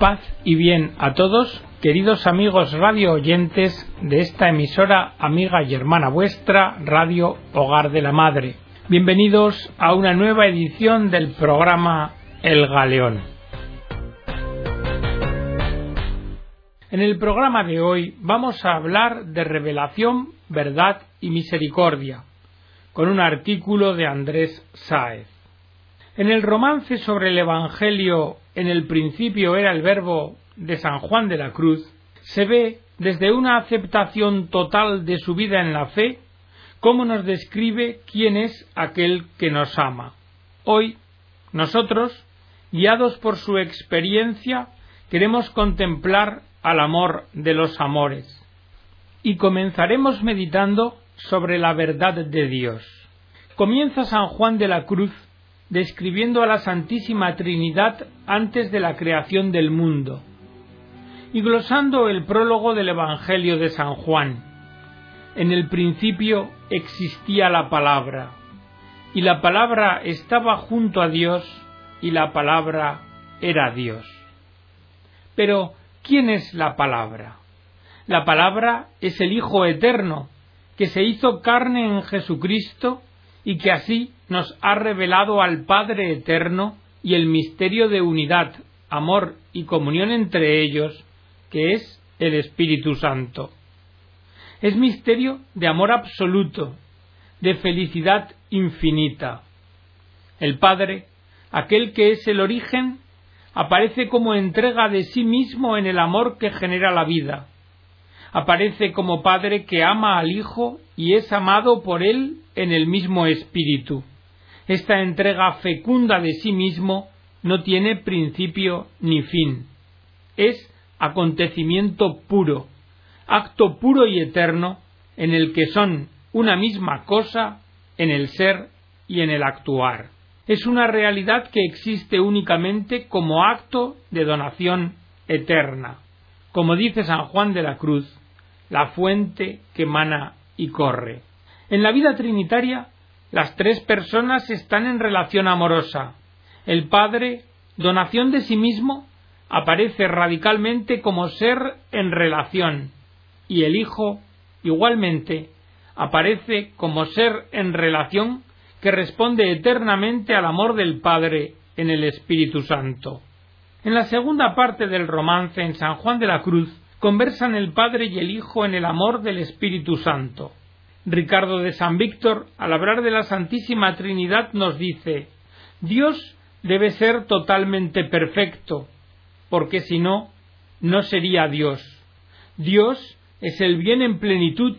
Paz y bien a todos, queridos amigos radio oyentes de esta emisora amiga y hermana vuestra, Radio Hogar de la Madre. Bienvenidos a una nueva edición del programa El Galeón. En el programa de hoy vamos a hablar de revelación, verdad y misericordia, con un artículo de Andrés Sáez. En el romance sobre el Evangelio en el principio era el verbo de San Juan de la Cruz, se ve desde una aceptación total de su vida en la fe, cómo nos describe quién es aquel que nos ama. Hoy, nosotros, guiados por su experiencia, queremos contemplar al amor de los amores. Y comenzaremos meditando sobre la verdad de Dios. Comienza San Juan de la Cruz describiendo a la Santísima Trinidad antes de la creación del mundo, y glosando el prólogo del Evangelio de San Juan. En el principio existía la palabra, y la palabra estaba junto a Dios, y la palabra era Dios. Pero, ¿quién es la palabra? La palabra es el Hijo Eterno, que se hizo carne en Jesucristo y que así nos ha revelado al Padre Eterno y el misterio de unidad, amor y comunión entre ellos, que es el Espíritu Santo. Es misterio de amor absoluto, de felicidad infinita. El Padre, aquel que es el origen, aparece como entrega de sí mismo en el amor que genera la vida. Aparece como Padre que ama al Hijo y es amado por él en el mismo espíritu. Esta entrega fecunda de sí mismo no tiene principio ni fin. Es acontecimiento puro, acto puro y eterno en el que son una misma cosa en el ser y en el actuar. Es una realidad que existe únicamente como acto de donación eterna. Como dice San Juan de la Cruz, la fuente que mana y corre. En la vida trinitaria, las tres personas están en relación amorosa. El Padre, donación de sí mismo, aparece radicalmente como ser en relación, y el Hijo, igualmente, aparece como ser en relación que responde eternamente al amor del Padre en el Espíritu Santo. En la segunda parte del romance en San Juan de la Cruz conversan el Padre y el Hijo en el amor del Espíritu Santo. Ricardo de San Víctor, al hablar de la Santísima Trinidad, nos dice Dios debe ser totalmente perfecto, porque si no, no sería Dios. Dios es el bien en plenitud,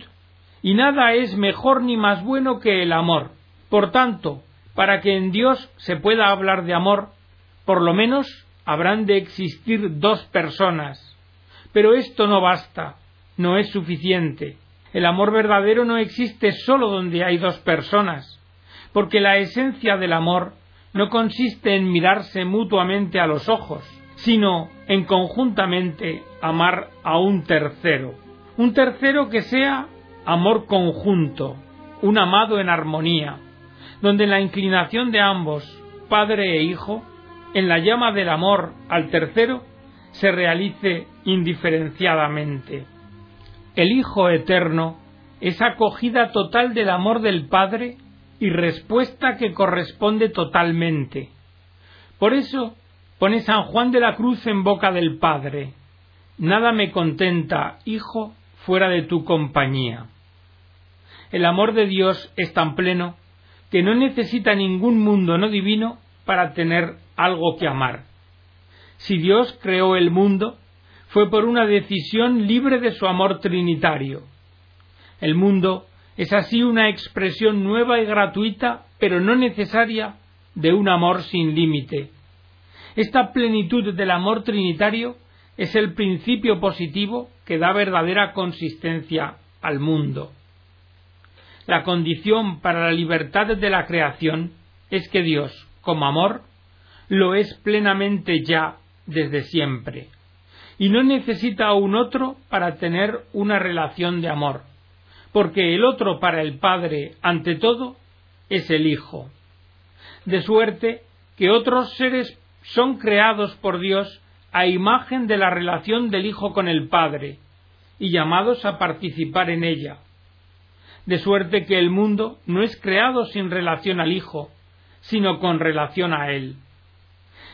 y nada es mejor ni más bueno que el amor. Por tanto, para que en Dios se pueda hablar de amor, por lo menos habrán de existir dos personas. Pero esto no basta, no es suficiente. El amor verdadero no existe sólo donde hay dos personas, porque la esencia del amor no consiste en mirarse mutuamente a los ojos, sino en conjuntamente amar a un tercero. Un tercero que sea amor conjunto, un amado en armonía, donde la inclinación de ambos, padre e hijo, en la llama del amor al tercero, se realice indiferenciadamente. El Hijo Eterno es acogida total del amor del Padre y respuesta que corresponde totalmente. Por eso pone San Juan de la Cruz en boca del Padre Nada me contenta, Hijo, fuera de tu compañía. El amor de Dios es tan pleno que no necesita ningún mundo no divino para tener algo que amar. Si Dios creó el mundo, fue por una decisión libre de su amor trinitario. El mundo es así una expresión nueva y gratuita, pero no necesaria, de un amor sin límite. Esta plenitud del amor trinitario es el principio positivo que da verdadera consistencia al mundo. La condición para la libertad de la creación es que Dios, como amor, lo es plenamente ya desde siempre y no necesita a un otro para tener una relación de amor, porque el otro para el Padre, ante todo, es el Hijo. De suerte que otros seres son creados por Dios a imagen de la relación del Hijo con el Padre, y llamados a participar en ella. De suerte que el mundo no es creado sin relación al Hijo, sino con relación a Él.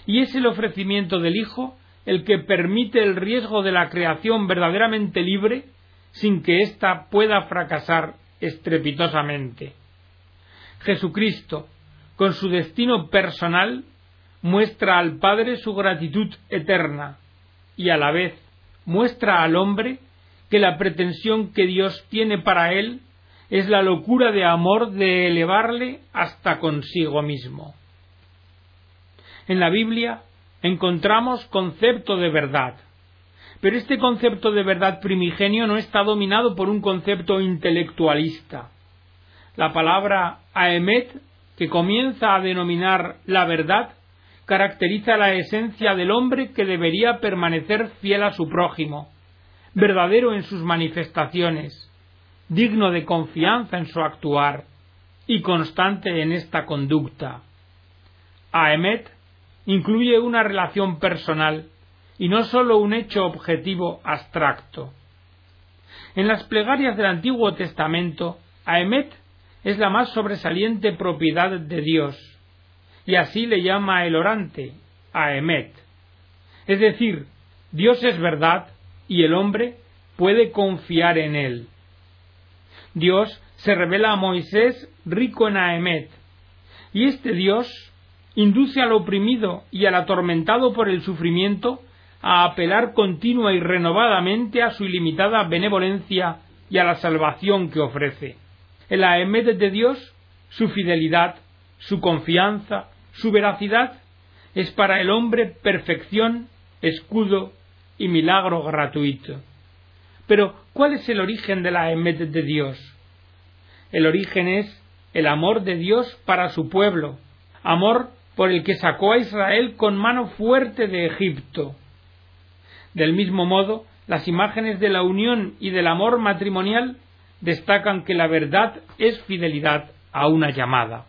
Y es el ofrecimiento del Hijo el que permite el riesgo de la creación verdaderamente libre sin que ésta pueda fracasar estrepitosamente. Jesucristo, con su destino personal, muestra al Padre su gratitud eterna y a la vez muestra al hombre que la pretensión que Dios tiene para él es la locura de amor de elevarle hasta consigo mismo. En la Biblia encontramos concepto de verdad, pero este concepto de verdad primigenio no está dominado por un concepto intelectualista. La palabra aemet, que comienza a denominar la verdad, caracteriza la esencia del hombre que debería permanecer fiel a su prójimo, verdadero en sus manifestaciones, digno de confianza en su actuar y constante en esta conducta. Aemet incluye una relación personal y no sólo un hecho objetivo abstracto. En las plegarias del Antiguo Testamento, Aemet es la más sobresaliente propiedad de Dios, y así le llama el orante, Aemet. Es decir, Dios es verdad y el hombre puede confiar en él. Dios se revela a Moisés rico en Aemet, y este Dios induce al oprimido y al atormentado por el sufrimiento a apelar continua y renovadamente a su ilimitada benevolencia y a la salvación que ofrece. El Aemet de Dios, su fidelidad, su confianza, su veracidad, es para el hombre perfección, escudo y milagro gratuito. Pero, ¿cuál es el origen de la de Dios? El origen es el amor de Dios para su pueblo, amor por el que sacó a Israel con mano fuerte de Egipto. Del mismo modo, las imágenes de la unión y del amor matrimonial destacan que la verdad es fidelidad a una llamada.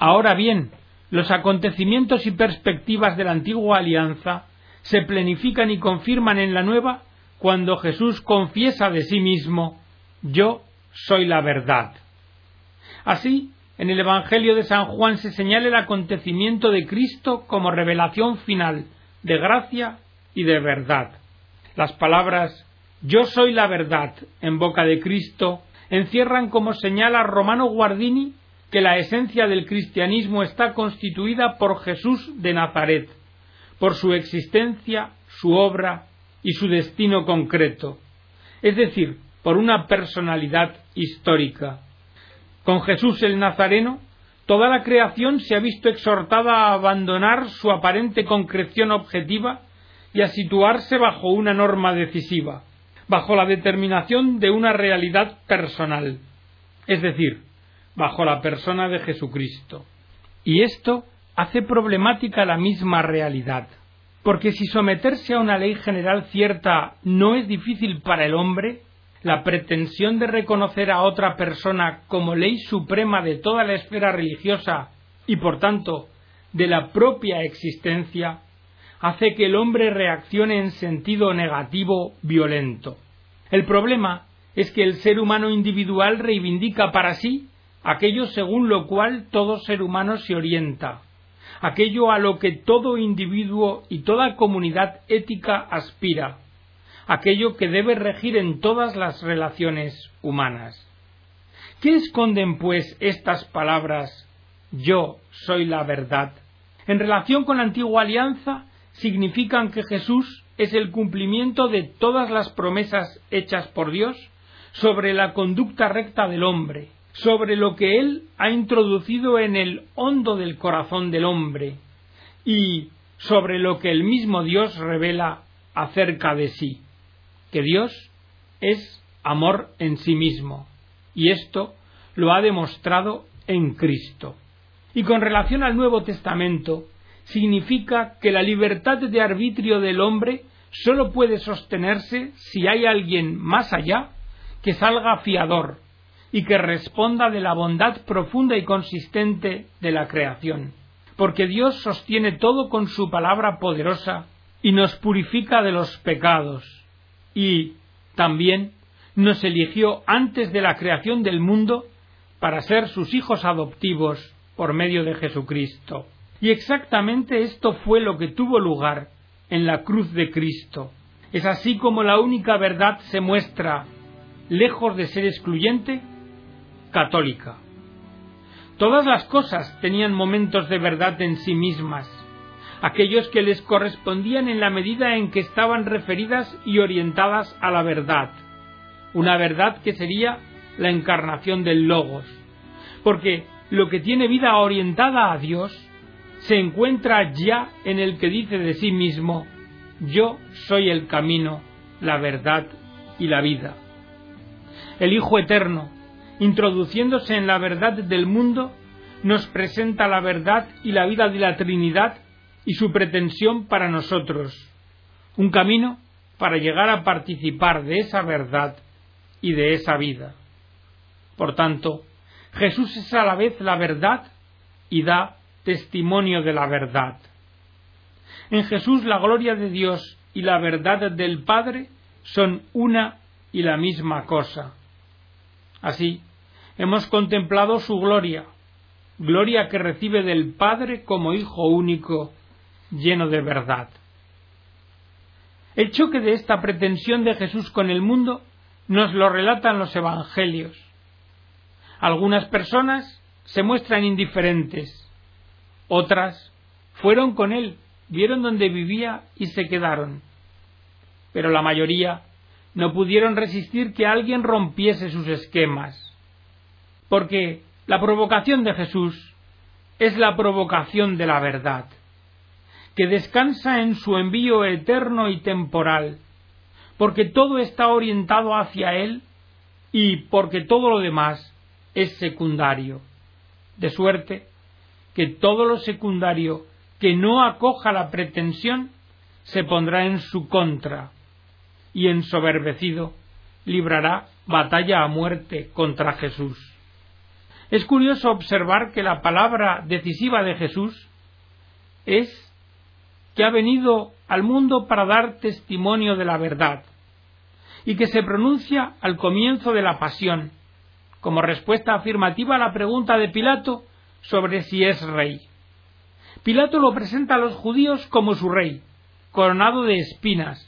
Ahora bien, los acontecimientos y perspectivas de la antigua alianza se planifican y confirman en la nueva cuando Jesús confiesa de sí mismo Yo soy la verdad. Así, en el Evangelio de San Juan se señala el acontecimiento de Cristo como revelación final de gracia y de verdad. Las palabras Yo soy la verdad en boca de Cristo encierran como señala Romano Guardini que la esencia del cristianismo está constituida por Jesús de Nazaret, por su existencia, su obra y su destino concreto, es decir, por una personalidad histórica. Con Jesús el Nazareno, toda la creación se ha visto exhortada a abandonar su aparente concreción objetiva y a situarse bajo una norma decisiva, bajo la determinación de una realidad personal, es decir, bajo la persona de Jesucristo. Y esto hace problemática la misma realidad, porque si someterse a una ley general cierta no es difícil para el hombre, la pretensión de reconocer a otra persona como ley suprema de toda la esfera religiosa y por tanto de la propia existencia hace que el hombre reaccione en sentido negativo violento. El problema es que el ser humano individual reivindica para sí aquello según lo cual todo ser humano se orienta, aquello a lo que todo individuo y toda comunidad ética aspira, aquello que debe regir en todas las relaciones humanas. ¿Qué esconden, pues, estas palabras yo soy la verdad? En relación con la antigua alianza, significan que Jesús es el cumplimiento de todas las promesas hechas por Dios sobre la conducta recta del hombre, sobre lo que Él ha introducido en el hondo del corazón del hombre y sobre lo que el mismo Dios revela acerca de sí, que Dios es amor en sí mismo, y esto lo ha demostrado en Cristo. Y con relación al Nuevo Testamento, significa que la libertad de arbitrio del hombre sólo puede sostenerse si hay alguien más allá que salga fiador y que responda de la bondad profunda y consistente de la creación, porque Dios sostiene todo con su palabra poderosa y nos purifica de los pecados y también nos eligió antes de la creación del mundo para ser sus hijos adoptivos por medio de Jesucristo. Y exactamente esto fue lo que tuvo lugar en la cruz de Cristo. Es así como la única verdad se muestra, lejos de ser excluyente, católica. Todas las cosas tenían momentos de verdad en sí mismas, aquellos que les correspondían en la medida en que estaban referidas y orientadas a la verdad, una verdad que sería la encarnación del Logos, porque lo que tiene vida orientada a Dios se encuentra ya en el que dice de sí mismo, yo soy el camino, la verdad y la vida. El Hijo Eterno, introduciéndose en la verdad del mundo, nos presenta la verdad y la vida de la Trinidad y su pretensión para nosotros, un camino para llegar a participar de esa verdad y de esa vida. Por tanto, Jesús es a la vez la verdad y da testimonio de la verdad. En Jesús la gloria de Dios y la verdad del Padre son una y la misma cosa. Así, hemos contemplado su gloria, gloria que recibe del Padre como Hijo único, lleno de verdad. El choque de esta pretensión de Jesús con el mundo nos lo relatan los Evangelios. Algunas personas se muestran indiferentes, otras fueron con él, vieron donde vivía y se quedaron. Pero la mayoría no pudieron resistir que alguien rompiese sus esquemas, porque la provocación de Jesús es la provocación de la verdad, que descansa en su envío eterno y temporal, porque todo está orientado hacia Él y porque todo lo demás es secundario. De suerte que todo lo secundario que no acoja la pretensión se pondrá en su contra y ensoberbecido librará batalla a muerte contra Jesús. Es curioso observar que la palabra decisiva de Jesús es que ha venido al mundo para dar testimonio de la verdad y que se pronuncia al comienzo de la pasión, como respuesta afirmativa a la pregunta de Pilato sobre si es rey. Pilato lo presenta a los judíos como su rey, coronado de espinas,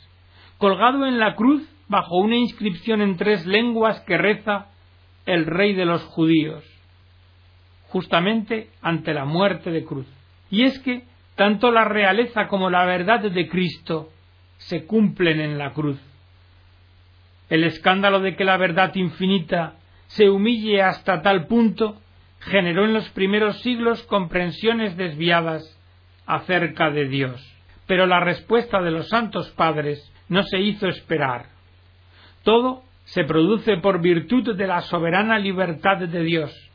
colgado en la cruz bajo una inscripción en tres lenguas que reza el rey de los judíos, justamente ante la muerte de cruz. Y es que tanto la realeza como la verdad de Cristo se cumplen en la cruz. El escándalo de que la verdad infinita se humille hasta tal punto generó en los primeros siglos comprensiones desviadas acerca de Dios. Pero la respuesta de los santos padres no se hizo esperar. Todo se produce por virtud de la soberana libertad de Dios,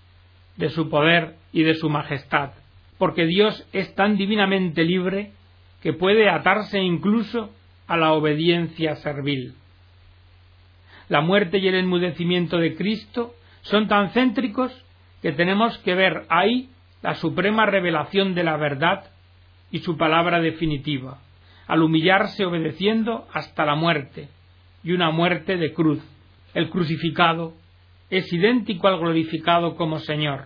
de su poder y de su majestad, porque Dios es tan divinamente libre que puede atarse incluso a la obediencia servil. La muerte y el enmudecimiento de Cristo son tan céntricos que tenemos que ver ahí la suprema revelación de la verdad y su palabra definitiva, al humillarse obedeciendo hasta la muerte, y una muerte de cruz. El crucificado es idéntico al glorificado como Señor.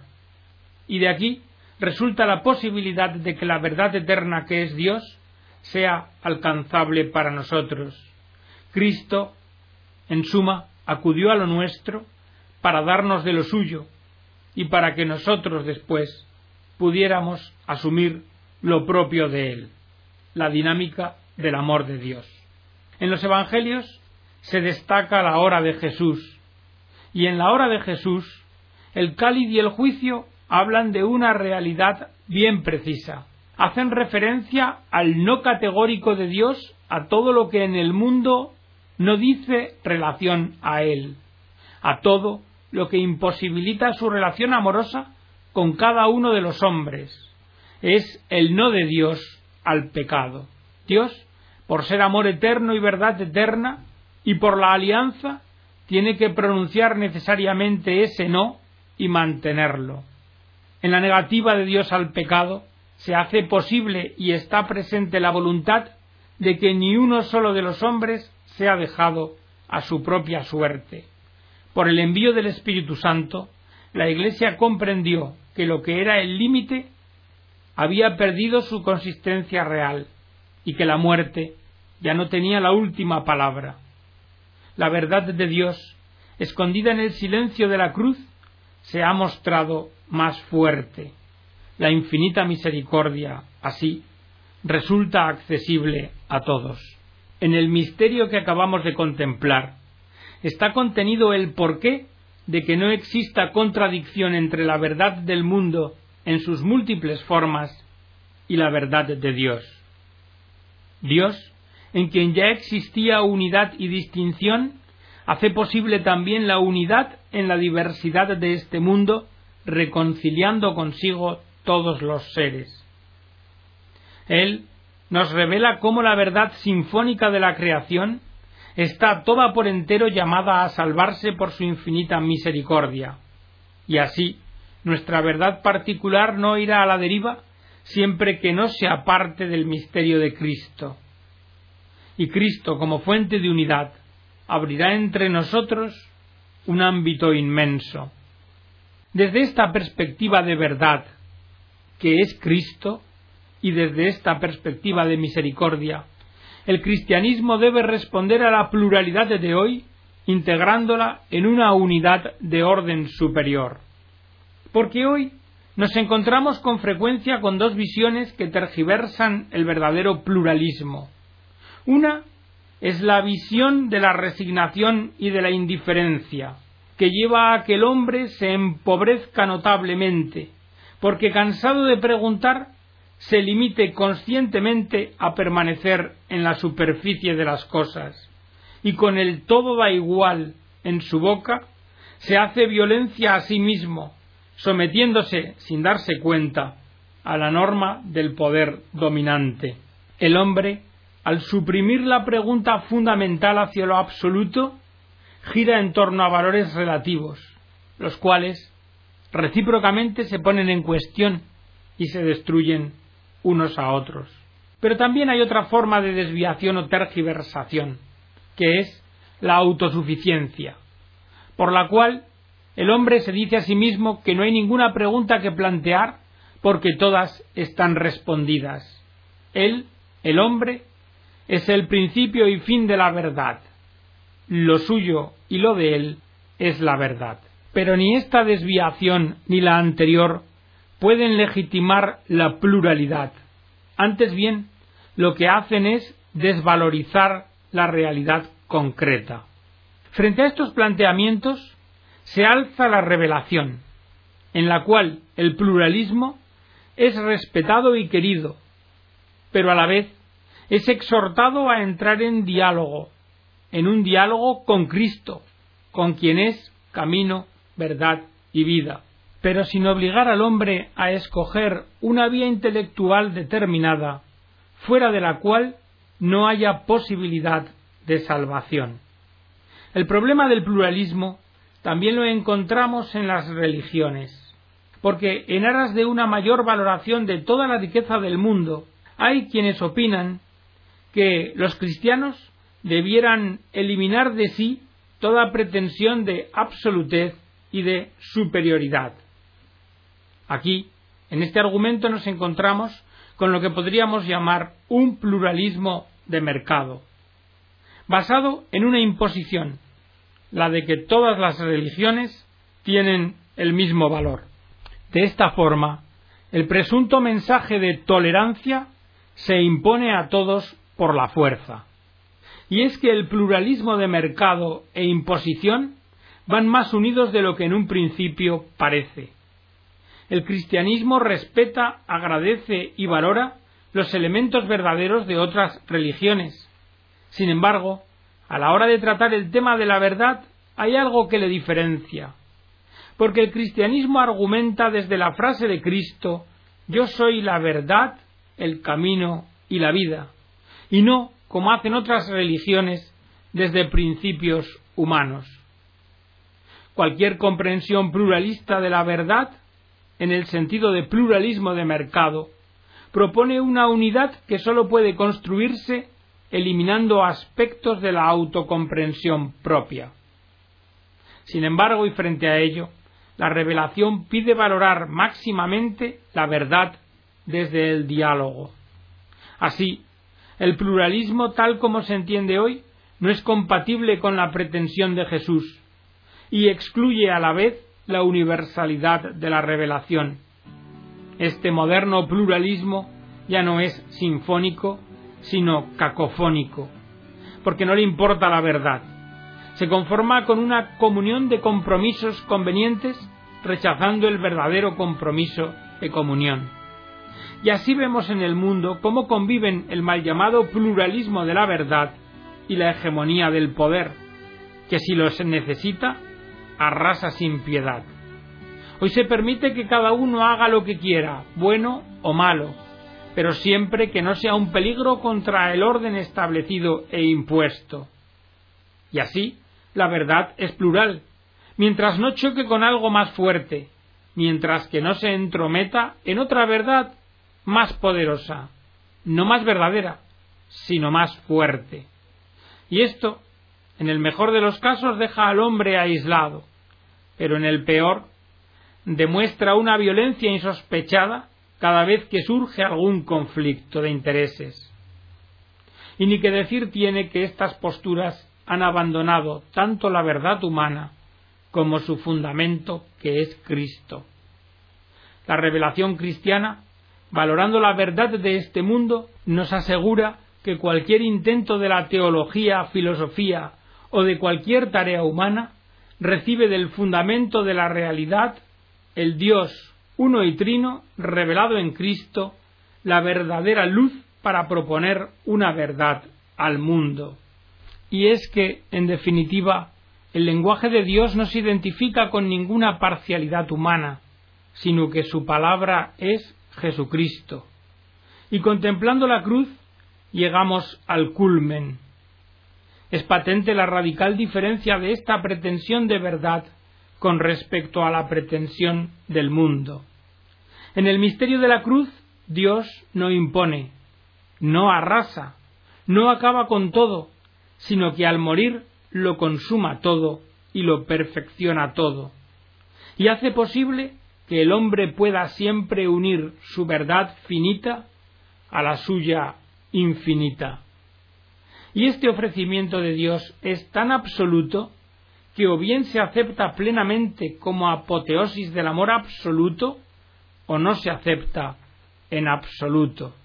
Y de aquí resulta la posibilidad de que la verdad eterna que es Dios sea alcanzable para nosotros. Cristo, en suma, acudió a lo nuestro para darnos de lo suyo y para que nosotros después pudiéramos asumir lo propio de Él, la dinámica del amor de Dios. En los Evangelios se destaca la hora de Jesús, y en la hora de Jesús el cáliz y el juicio hablan de una realidad bien precisa. Hacen referencia al no categórico de Dios a todo lo que en el mundo no dice relación a Él, a todo lo que imposibilita su relación amorosa con cada uno de los hombres. Es el no de Dios al pecado. Dios, por ser amor eterno y verdad eterna, y por la alianza, tiene que pronunciar necesariamente ese no y mantenerlo. En la negativa de Dios al pecado se hace posible y está presente la voluntad de que ni uno solo de los hombres sea dejado a su propia suerte. Por el envío del Espíritu Santo, la Iglesia comprendió que lo que era el límite había perdido su consistencia real y que la muerte ya no tenía la última palabra. La verdad de Dios, escondida en el silencio de la cruz, se ha mostrado más fuerte. La infinita misericordia, así, resulta accesible a todos. En el misterio que acabamos de contemplar está contenido el porqué de que no exista contradicción entre la verdad del mundo en sus múltiples formas y la verdad de Dios. Dios, en quien ya existía unidad y distinción, hace posible también la unidad en la diversidad de este mundo, reconciliando consigo todos los seres. Él nos revela cómo la verdad sinfónica de la creación está toda por entero llamada a salvarse por su infinita misericordia. Y así, nuestra verdad particular no irá a la deriva siempre que no sea parte del misterio de Cristo. Y Cristo, como fuente de unidad, abrirá entre nosotros un ámbito inmenso. Desde esta perspectiva de verdad, que es Cristo, y desde esta perspectiva de misericordia, el cristianismo debe responder a la pluralidad de hoy, integrándola en una unidad de orden superior. Porque hoy nos encontramos con frecuencia con dos visiones que tergiversan el verdadero pluralismo. Una es la visión de la resignación y de la indiferencia, que lleva a que el hombre se empobrezca notablemente, porque cansado de preguntar, se limite conscientemente a permanecer en la superficie de las cosas, y con el todo da igual en su boca, se hace violencia a sí mismo, sometiéndose sin darse cuenta a la norma del poder dominante. El hombre, al suprimir la pregunta fundamental hacia lo absoluto, gira en torno a valores relativos, los cuales recíprocamente se ponen en cuestión y se destruyen unos a otros. Pero también hay otra forma de desviación o tergiversación, que es la autosuficiencia, por la cual el hombre se dice a sí mismo que no hay ninguna pregunta que plantear porque todas están respondidas. Él, el hombre, es el principio y fin de la verdad. Lo suyo y lo de él es la verdad. Pero ni esta desviación ni la anterior pueden legitimar la pluralidad. Antes bien, lo que hacen es desvalorizar la realidad concreta. Frente a estos planteamientos, se alza la revelación, en la cual el pluralismo es respetado y querido, pero a la vez es exhortado a entrar en diálogo, en un diálogo con Cristo, con quien es camino, verdad y vida pero sin obligar al hombre a escoger una vía intelectual determinada, fuera de la cual no haya posibilidad de salvación. El problema del pluralismo también lo encontramos en las religiones, porque en aras de una mayor valoración de toda la riqueza del mundo, hay quienes opinan que los cristianos debieran eliminar de sí toda pretensión de absolutez y de superioridad. Aquí, en este argumento nos encontramos con lo que podríamos llamar un pluralismo de mercado, basado en una imposición, la de que todas las religiones tienen el mismo valor. De esta forma, el presunto mensaje de tolerancia se impone a todos por la fuerza. Y es que el pluralismo de mercado e imposición van más unidos de lo que en un principio parece el cristianismo respeta, agradece y valora los elementos verdaderos de otras religiones. Sin embargo, a la hora de tratar el tema de la verdad, hay algo que le diferencia. Porque el cristianismo argumenta desde la frase de Cristo, yo soy la verdad, el camino y la vida, y no, como hacen otras religiones, desde principios humanos. Cualquier comprensión pluralista de la verdad en el sentido de pluralismo de mercado, propone una unidad que sólo puede construirse eliminando aspectos de la autocomprensión propia. Sin embargo, y frente a ello, la revelación pide valorar máximamente la verdad desde el diálogo. Así, el pluralismo tal como se entiende hoy no es compatible con la pretensión de Jesús y excluye a la vez la universalidad de la revelación. Este moderno pluralismo ya no es sinfónico, sino cacofónico, porque no le importa la verdad. Se conforma con una comunión de compromisos convenientes, rechazando el verdadero compromiso de comunión. Y así vemos en el mundo cómo conviven el mal llamado pluralismo de la verdad y la hegemonía del poder, que si los necesita, arrasa sin piedad. Hoy se permite que cada uno haga lo que quiera, bueno o malo, pero siempre que no sea un peligro contra el orden establecido e impuesto. Y así, la verdad es plural, mientras no choque con algo más fuerte, mientras que no se entrometa en otra verdad más poderosa, no más verdadera, sino más fuerte. Y esto, en el mejor de los casos, deja al hombre aislado, pero en el peor, demuestra una violencia insospechada cada vez que surge algún conflicto de intereses. Y ni que decir tiene que estas posturas han abandonado tanto la verdad humana como su fundamento, que es Cristo. La revelación cristiana, valorando la verdad de este mundo, nos asegura que cualquier intento de la teología, filosofía o de cualquier tarea humana recibe del fundamento de la realidad el Dios uno y trino revelado en Cristo, la verdadera luz para proponer una verdad al mundo. Y es que, en definitiva, el lenguaje de Dios no se identifica con ninguna parcialidad humana, sino que su palabra es Jesucristo. Y contemplando la cruz, llegamos al culmen. Es patente la radical diferencia de esta pretensión de verdad con respecto a la pretensión del mundo. En el misterio de la cruz, Dios no impone, no arrasa, no acaba con todo, sino que al morir lo consuma todo y lo perfecciona todo, y hace posible que el hombre pueda siempre unir su verdad finita a la suya infinita. Y este ofrecimiento de Dios es tan absoluto que o bien se acepta plenamente como apoteosis del amor absoluto, o no se acepta en absoluto.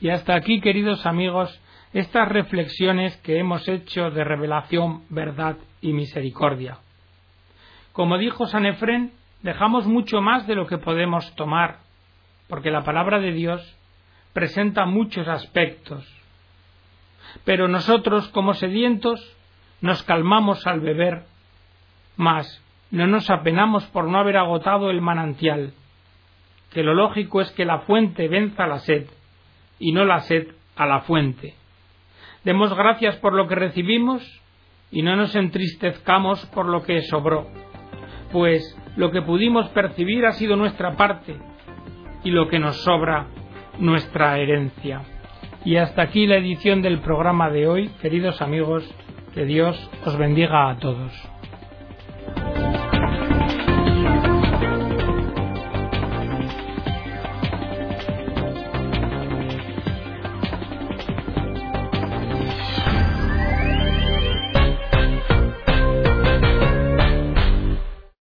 Y hasta aquí, queridos amigos, estas reflexiones que hemos hecho de revelación, verdad y misericordia. Como dijo San Efrén, dejamos mucho más de lo que podemos tomar, porque la palabra de Dios presenta muchos aspectos. Pero nosotros, como sedientos, nos calmamos al beber, mas no nos apenamos por no haber agotado el manantial, que lo lógico es que la fuente venza la sed, y no la sed a la fuente. Demos gracias por lo que recibimos y no nos entristezcamos por lo que sobró, pues lo que pudimos percibir ha sido nuestra parte, y lo que nos sobra nuestra herencia. Y hasta aquí la edición del programa de hoy, queridos amigos, que Dios os bendiga a todos.